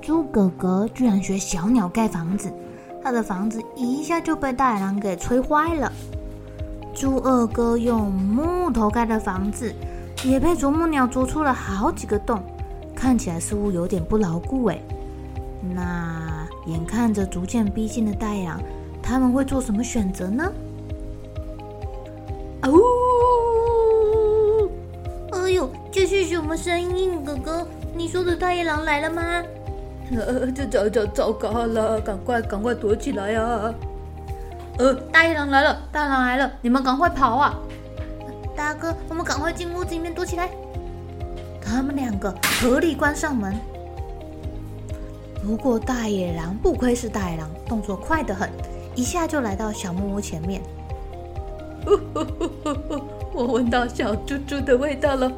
猪哥哥居然学小鸟盖房子，他的房子一下就被大野狼给吹坏了。猪二哥用木头盖的房子，也被啄木鸟啄出了好几个洞，看起来似乎有点不牢固哎。那眼看着逐渐逼近的大野狼，他们会做什么选择呢？嗷呜！哎呦，这是什么声音？哥哥，你说的大野狼来了吗？呃，这糟糟糟糕了，赶快赶快躲起来呀、呃，大野狼来了，大狼来了，你们赶快跑啊！大哥，我们赶快进屋子里面躲起来。他们两个合力关上门。不过大野狼不愧是大野狼，动作快得很，一下就来到小木屋前面。我闻到小猪猪的味道了，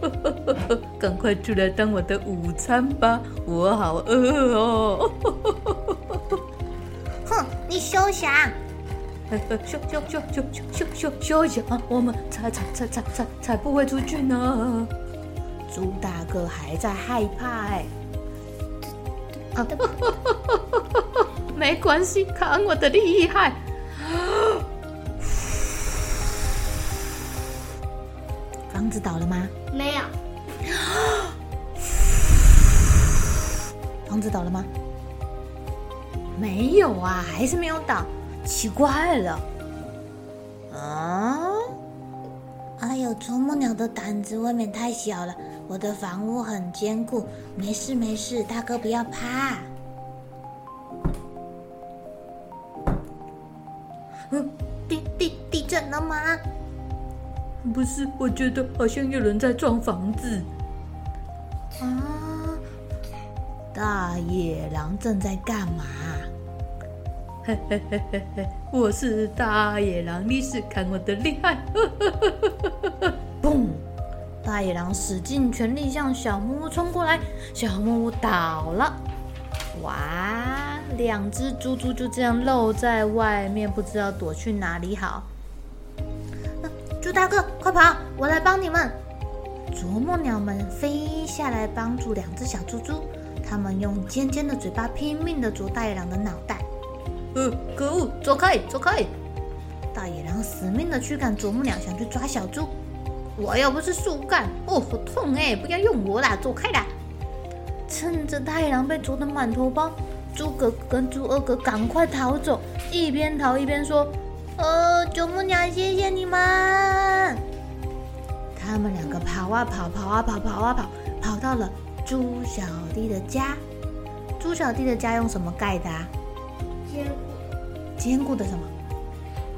赶快出来当我的午餐吧，我好饿哦！哼，你休想！休休休休休休休想！我们才才才才才才不会出去呢！猪大哥还在害怕哎！啊，没关系，看我的厉害！子倒了吗？没有。房子倒了吗？没有啊，还是没有倒。奇怪了。啊！哎呦，啄木鸟的胆子未免太小了。我的房屋很坚固，没事没事，大哥不要怕。嗯，地地地震了吗？不是，我觉得好像有人在撞房子。啊！大野狼正在干嘛？嘿嘿嘿嘿嘿！我是大野狼，你是看我的厉害！嘣！大野狼使尽全力向小木屋冲过来，小木屋倒了。哇！两只猪猪就这样露在外面，不知道躲去哪里好。猪大哥，快跑！我来帮你们。啄木鸟们飞下来帮助两只小猪猪，它们用尖尖的嘴巴拼命地啄大野狼的脑袋。呃，可恶，走开，走开！大野狼死命地驱赶啄木鸟，想去抓小猪。我又不是树干，哦，好痛哎！不要用我啦，走开啦！趁着大野狼被啄得满头包，猪哥哥跟猪二哥赶快逃走，一边逃一边说。哦，啄木鸟，谢谢你们！他们两个跑啊跑，跑啊跑，跑啊跑，跑到了猪小弟的家。猪小弟的家用什么盖的啊？坚固。坚固的什么？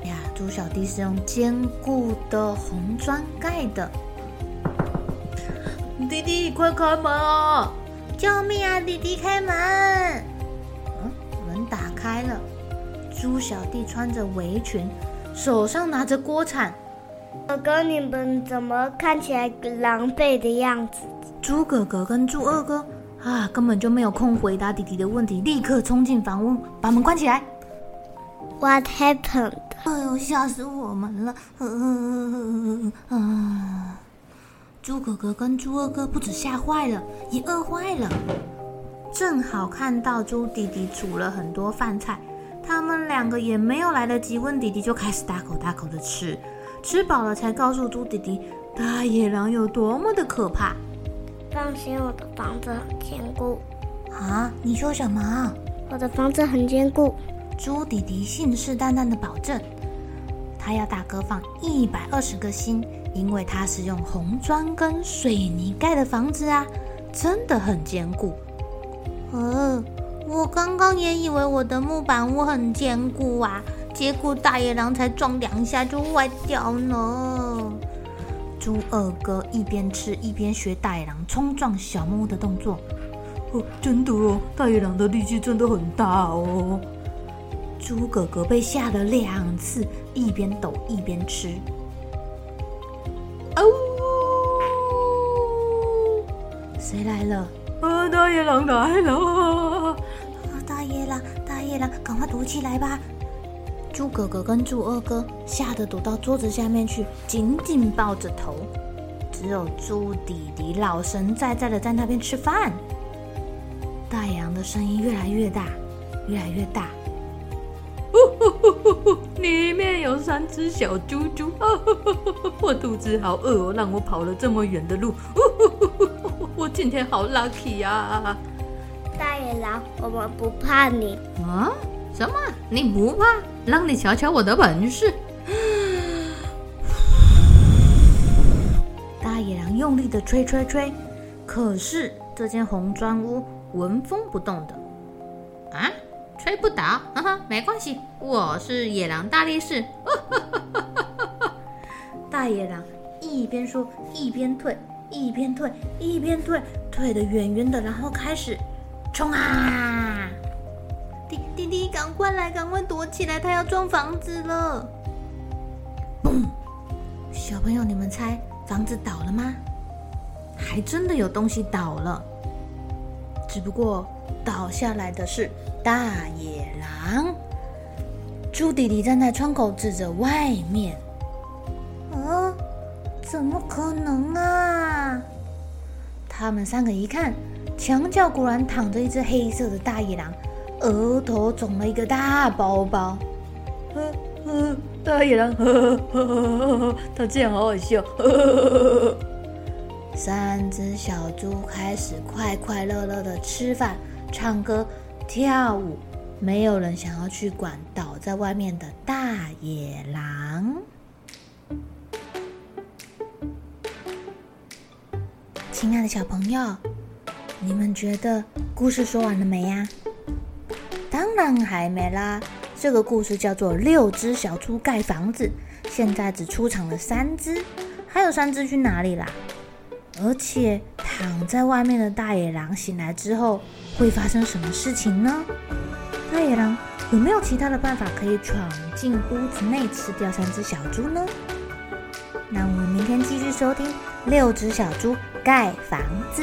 呀，猪小弟是用坚固的红砖盖的。弟弟，快开门啊！救命啊！弟弟，开门！嗯，门打开了。猪小弟穿着围裙，手上拿着锅铲。哥哥，你们怎么看起来狼狈的样子？猪哥哥跟猪二哥啊，根本就没有空回答弟弟的问题，立刻冲进房屋，把门关起来。What happened？哎呦，吓死我们了！啊！猪哥哥跟猪二哥不止吓坏了，也饿坏了。正好看到猪弟弟煮了很多饭菜。他们两个也没有来得及问弟弟，就开始大口大口的吃，吃饱了才告诉猪弟弟大野狼有多么的可怕。放心，我的房子很坚固。啊，你说什么？我的房子很坚固。猪弟弟信誓旦旦的保证，他要大哥放一百二十个心，因为他是用红砖跟水泥盖的房子啊，真的很坚固。呃，我刚刚也以为我的木板屋很坚固啊，结果大野狼才撞两下就坏掉了。猪二哥一边吃一边学大野狼冲撞小木屋的动作。哦，真的哦，大野狼的力气真的很大哦。猪哥哥被吓了两次，一边抖一边吃。哦，谁来了？啊，大野狼来了！赶快躲起来吧！猪哥哥跟猪二哥吓得躲到桌子下面去，紧紧抱着头。只有猪弟弟老神在在的在那边吃饭。大羊的声音越来越大，越来越大。里面有三只小猪猪，我肚子好饿哦，让我跑了这么远的路，我今天好 lucky 呀！大野狼，我们不怕你啊？什么？你不怕？让你瞧瞧我的本事！大野狼用力的吹吹吹，可是这间红砖屋纹风不动的啊。吹不倒，哈哈，没关系，我是野狼大力士。大野狼一边说一边退，一边退一边退，退得远远的，然后开始冲啊！弟弟弟，赶快来，赶快躲起来，他要撞房子了！嘣！小朋友，你们猜房子倒了吗？还真的有东西倒了，只不过倒下来的是。大野狼，猪弟弟站在窗口指着外面。啊，怎么可能啊？他们三个一看，墙角果然躺着一只黑色的大野狼，额头肿了一个大包包。呵呵，大野狼，呵呵呵呵，他这样好好笑。呵呵呵，三只小猪开始快快乐乐的吃饭、唱歌。跳舞，没有人想要去管倒在外面的大野狼。亲爱的小朋友，你们觉得故事说完了没呀？当然还没啦！这个故事叫做《六只小猪盖房子》，现在只出场了三只，还有三只去哪里啦？而且躺在外面的大野狼醒来之后会发生什么事情呢？大野狼有没有其他的办法可以闯进屋子内吃掉三只小猪呢？那我们明天继续收听《六只小猪盖房子》。